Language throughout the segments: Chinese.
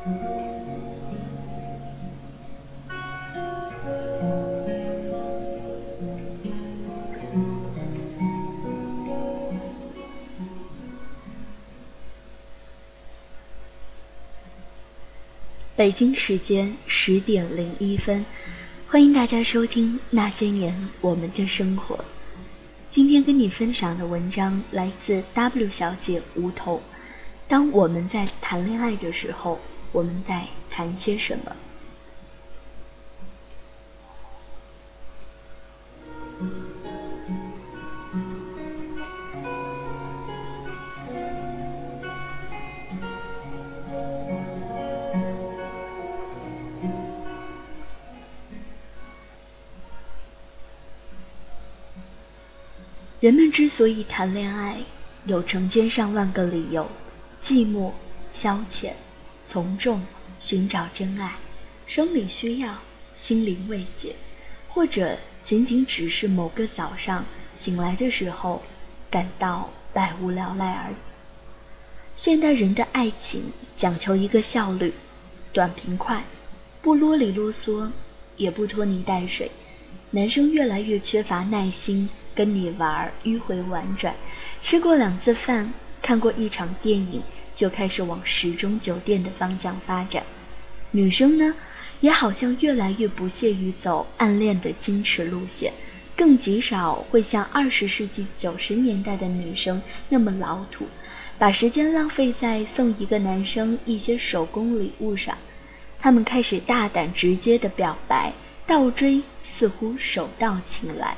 北京时间十点零一分，欢迎大家收听《那些年我们的生活》。今天跟你分享的文章来自 W 小姐梧桐。当我们在谈恋爱的时候，我们在谈些什么？人们之所以谈恋爱，有成千上万个理由：寂寞、消遣、从众、寻找真爱、生理需要、心灵慰藉，或者仅仅只是某个早上醒来的时候感到百无聊赖而已。现代人的爱情讲求一个效率，短平快，不啰里啰嗦，也不拖泥带水。男生越来越缺乏耐心。跟你玩迂回婉转，吃过两次饭，看过一场电影，就开始往时钟酒店的方向发展。女生呢，也好像越来越不屑于走暗恋的矜持路线，更极少会像二十世纪九十年代的女生那么老土，把时间浪费在送一个男生一些手工礼物上。他们开始大胆直接的表白，倒追似乎手到擒来。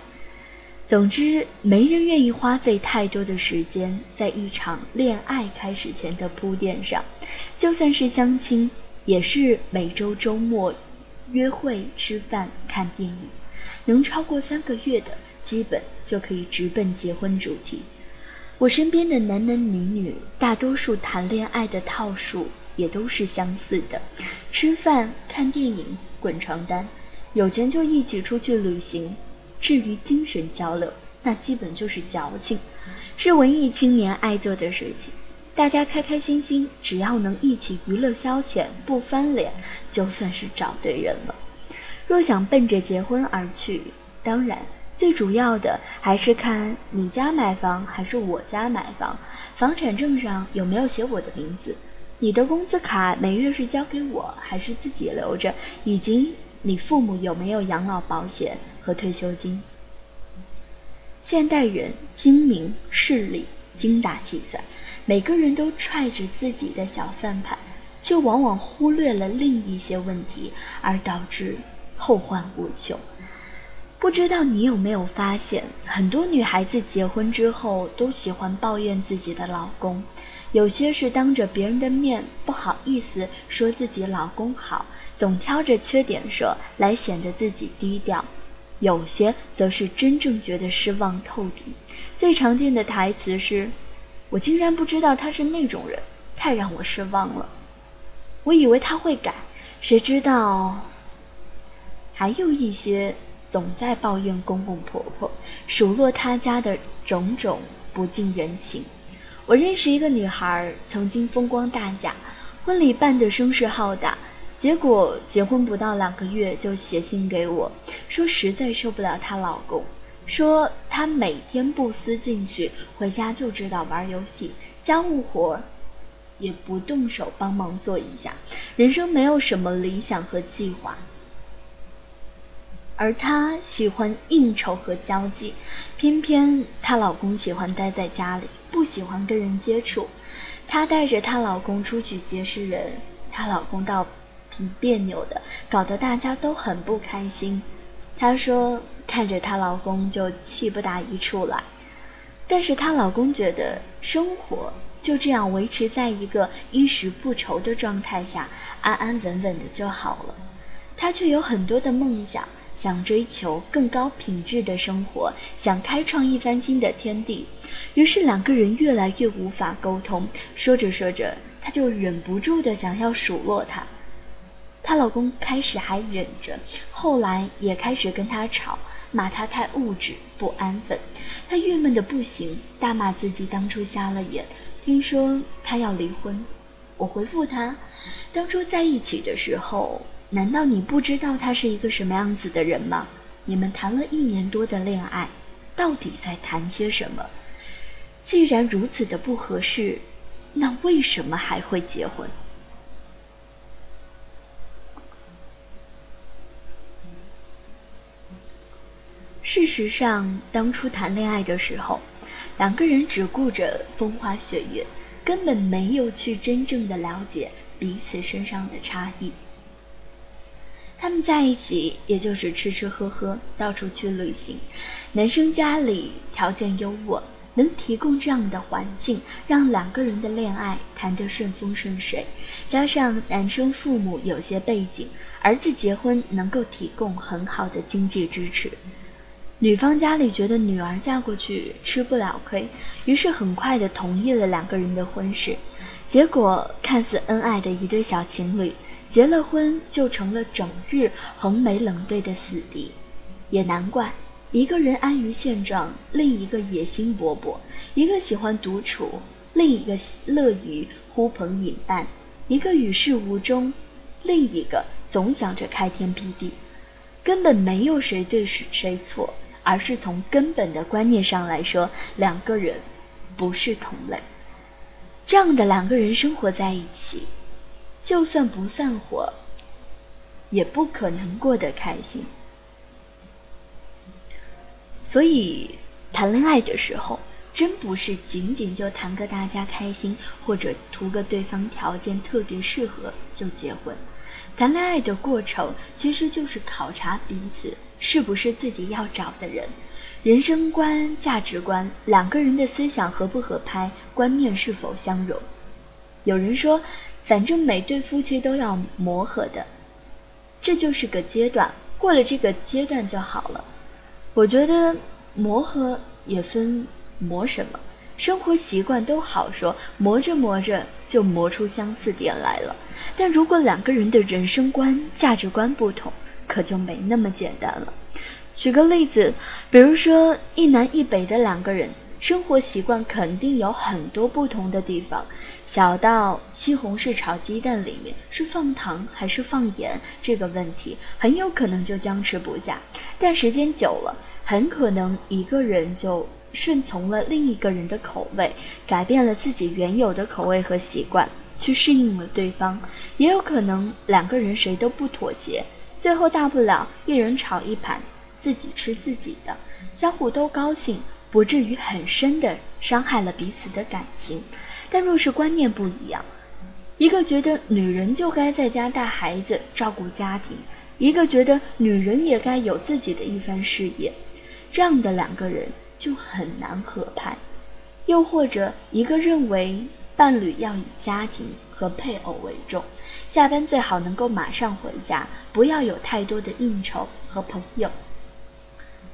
总之，没人愿意花费太多的时间在一场恋爱开始前的铺垫上。就算是相亲，也是每周周末约会、吃饭、看电影。能超过三个月的，基本就可以直奔结婚主题。我身边的男男女女，大多数谈恋爱的套数也都是相似的：吃饭、看电影、滚床单，有钱就一起出去旅行。至于精神交流，那基本就是矫情，是文艺青年爱做的事情。大家开开心心，只要能一起娱乐消遣，不翻脸，就算是找对人了。若想奔着结婚而去，当然最主要的还是看你家买房还是我家买房，房产证上有没有写我的名字，你的工资卡每月是交给我还是自己留着，以及你父母有没有养老保险。和退休金。现代人精明势利，精打细算，每个人都揣着自己的小算盘，却往往忽略了另一些问题，而导致后患无穷。不知道你有没有发现，很多女孩子结婚之后都喜欢抱怨自己的老公，有些是当着别人的面不好意思说自己老公好，总挑着缺点说来显得自己低调。有些则是真正觉得失望透顶，最常见的台词是：“我竟然不知道他是那种人，太让我失望了。我以为他会改，谁知道……”还有一些总在抱怨公公婆婆，数落他家的种种不近人情。我认识一个女孩，曾经风光大嫁，婚礼办得声势浩大。结果结婚不到两个月就写信给我，说实在受不了她老公，说她每天不思进取，回家就知道玩游戏，家务活也不动手帮忙做一下，人生没有什么理想和计划。而她喜欢应酬和交际，偏偏她老公喜欢待在家里，不喜欢跟人接触。她带着她老公出去结识人，她老公倒。挺别扭的，搞得大家都很不开心。她说看着她老公就气不打一处来，但是她老公觉得生活就这样维持在一个衣食不愁的状态下，安安稳稳的就好了。她却有很多的梦想，想追求更高品质的生活，想开创一番新的天地。于是两个人越来越无法沟通，说着说着，她就忍不住的想要数落他。她老公开始还忍着，后来也开始跟她吵，骂她太物质、不安分。她郁闷的不行，大骂自己当初瞎了眼。听说她要离婚，我回复他：当初在一起的时候，难道你不知道他是一个什么样子的人吗？你们谈了一年多的恋爱，到底在谈些什么？既然如此的不合适，那为什么还会结婚？事实上，当初谈恋爱的时候，两个人只顾着风花雪月，根本没有去真正的了解彼此身上的差异。他们在一起，也就是吃吃喝喝，到处去旅行。男生家里条件优渥，能提供这样的环境，让两个人的恋爱谈得顺风顺水。加上男生父母有些背景，儿子结婚能够提供很好的经济支持。女方家里觉得女儿嫁过去吃不了亏，于是很快的同意了两个人的婚事。结果看似恩爱的一对小情侣。结了婚就成了整日横眉冷对的死敌，也难怪，一个人安于现状，另一个野心勃勃；一个喜欢独处，另一个乐于呼朋引伴；一个与世无争，另一个总想着开天辟地。根本没有谁对谁错，而是从根本的观念上来说，两个人不是同类。这样的两个人生活在一起。就算不散伙，也不可能过得开心。所以谈恋爱的时候，真不是仅仅就谈个大家开心，或者图个对方条件特别适合就结婚。谈恋爱的过程，其实就是考察彼此是不是自己要找的人，人生观、价值观，两个人的思想合不合拍，观念是否相融。有人说。反正每对夫妻都要磨合的，这就是个阶段，过了这个阶段就好了。我觉得磨合也分磨什么，生活习惯都好说，磨着磨着就磨出相似点来了。但如果两个人的人生观、价值观不同，可就没那么简单了。举个例子，比如说一南一北的两个人。生活习惯肯定有很多不同的地方，小到西红柿炒鸡蛋里面是放糖还是放盐这个问题，很有可能就僵持不下。但时间久了，很可能一个人就顺从了另一个人的口味，改变了自己原有的口味和习惯，去适应了对方。也有可能两个人谁都不妥协，最后大不了一人炒一盘，自己吃自己的，相互都高兴。不至于很深的伤害了彼此的感情，但若是观念不一样，一个觉得女人就该在家带孩子、照顾家庭，一个觉得女人也该有自己的一番事业，这样的两个人就很难合拍。又或者一个认为伴侣要以家庭和配偶为重，下班最好能够马上回家，不要有太多的应酬和朋友。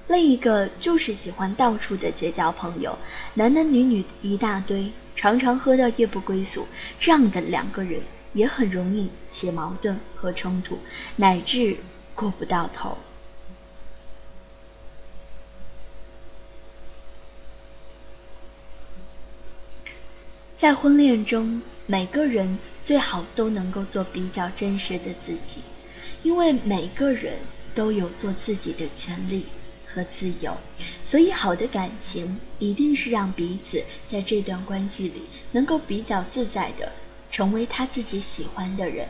另一个就是喜欢到处的结交朋友，男男女女一大堆，常常喝到夜不归宿，这样的两个人也很容易起矛盾和冲突，乃至过不到头。在婚恋中，每个人最好都能够做比较真实的自己，因为每个人都有做自己的权利。和自由，所以好的感情一定是让彼此在这段关系里能够比较自在的成为他自己喜欢的人，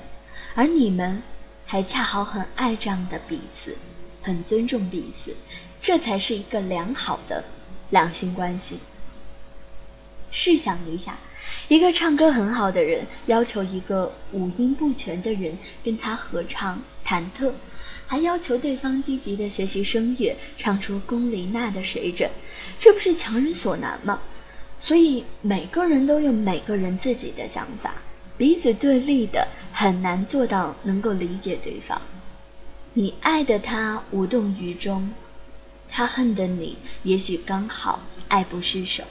而你们还恰好很爱这样的彼此，很尊重彼此，这才是一个良好的两性关系。试想一下，一个唱歌很好的人要求一个五音不全的人跟他合唱忐忑。还要求对方积极的学习声乐，唱出龚琳娜的水准，这不是强人所难吗？所以每个人都有每个人自己的想法，彼此对立的很难做到能够理解对方。你爱的他无动于衷，他恨的你也许刚好爱不释手，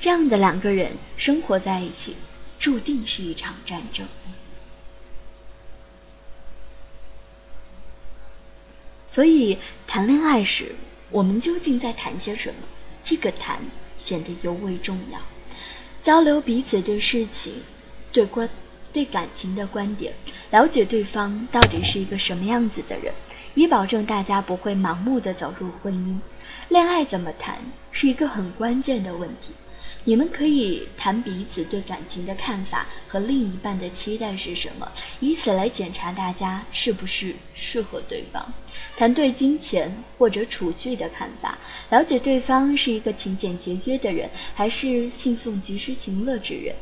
这样的两个人生活在一起，注定是一场战争。所以谈恋爱时，我们究竟在谈些什么？这个谈显得尤为重要。交流彼此对事情、对关对感情的观点，了解对方到底是一个什么样子的人，以保证大家不会盲目的走入婚姻。恋爱怎么谈，是一个很关键的问题。你们可以谈彼此对感情的看法和另一半的期待是什么，以此来检查大家是不是适合对方。谈对金钱或者储蓄的看法，了解对方是一个勤俭节约的人，还是信奉及时行乐之人。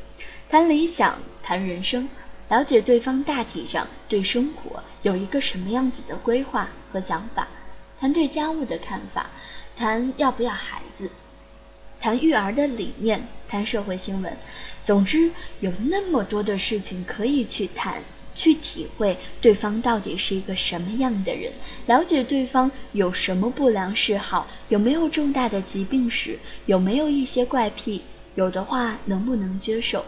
谈理想，谈人生，了解对方大体上对生活有一个什么样子的规划和想法。谈对家务的看法，谈要不要孩子。谈育儿的理念，谈社会新闻，总之有那么多的事情可以去谈，去体会对方到底是一个什么样的人，了解对方有什么不良嗜好，有没有重大的疾病史，有没有一些怪癖，有的话能不能接受？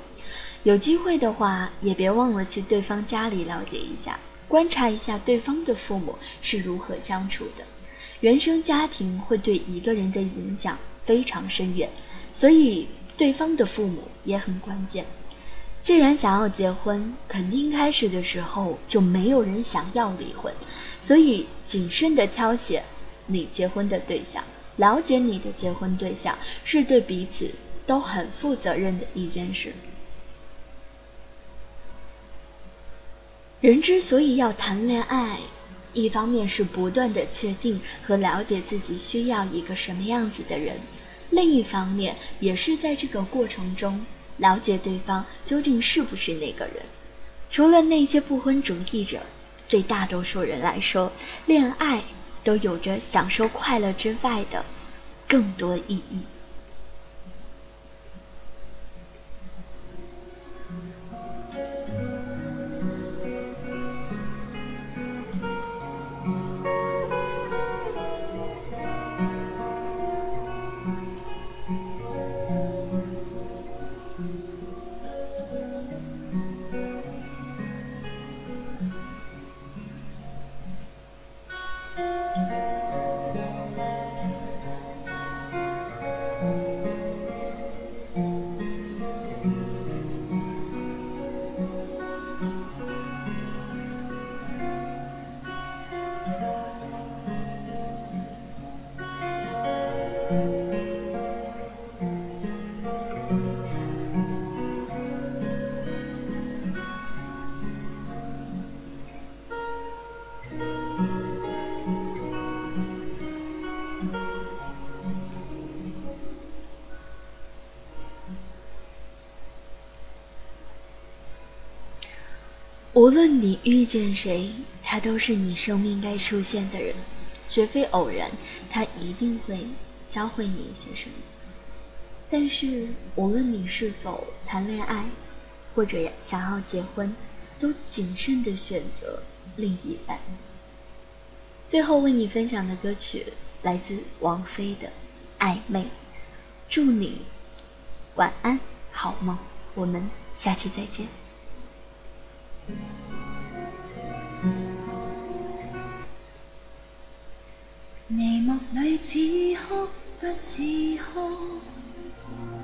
有机会的话，也别忘了去对方家里了解一下，观察一下对方的父母是如何相处的。原生家庭会对一个人的影响。非常深远，所以对方的父母也很关键。既然想要结婚，肯定开始的时候就没有人想要离婚，所以谨慎的挑选你结婚的对象，了解你的结婚对象，是对彼此都很负责任的一件事。人之所以要谈恋爱。一方面是不断的确定和了解自己需要一个什么样子的人，另一方面也是在这个过程中了解对方究竟是不是那个人。除了那些不婚主义者，对大多数人来说，恋爱都有着享受快乐之外的更多意义。无论你遇见谁，他都是你生命该出现的人，绝非偶然，他一定会教会你一些什么。但是，无论你是否谈恋爱，或者想要结婚，都谨慎的选择另一半。最后为你分享的歌曲来自王菲的《暧昧》，祝你晚安，好梦，我们下期再见。眉目里似哭不似哭，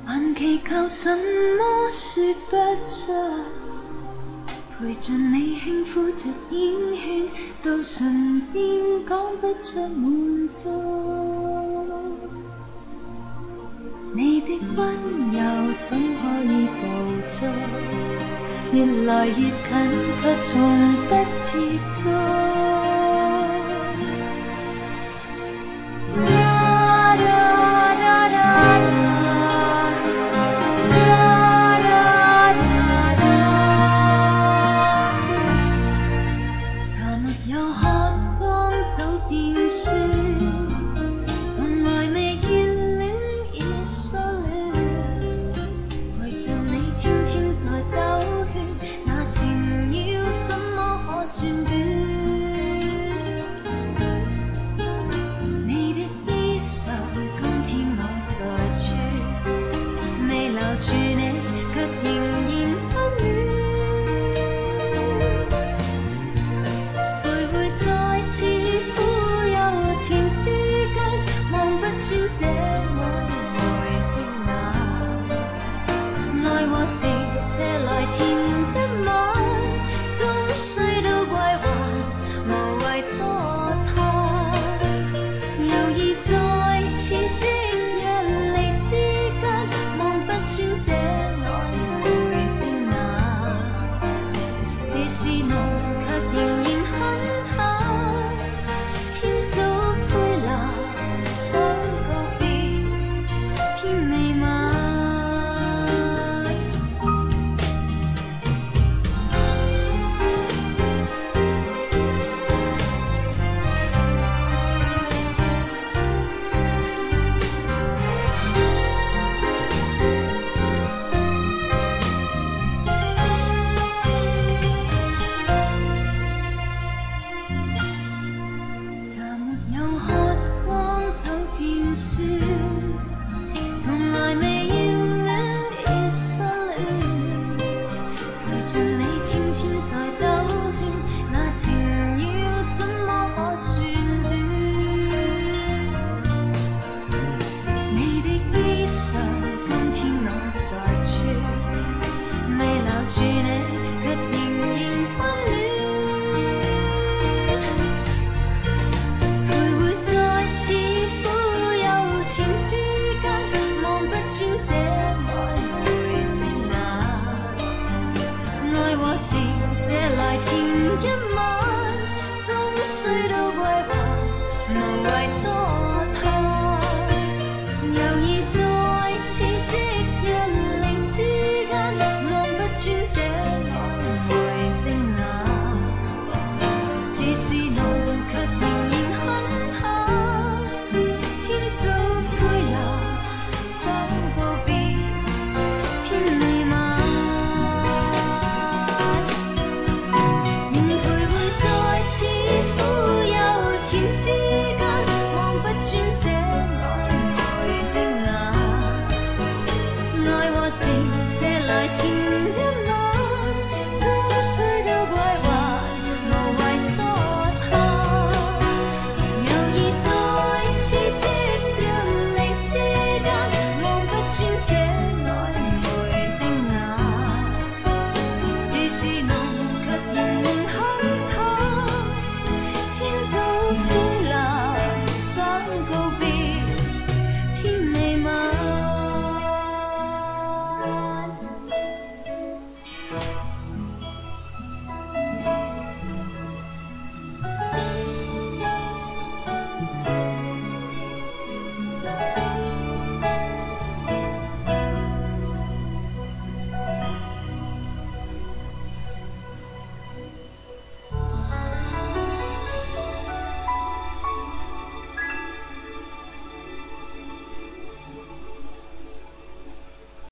还祈求什么说不出。陪着你轻抚着烟圈，到唇边讲不出满足。你的温柔怎可以捕捉？越来越近，却从不接触。天吗？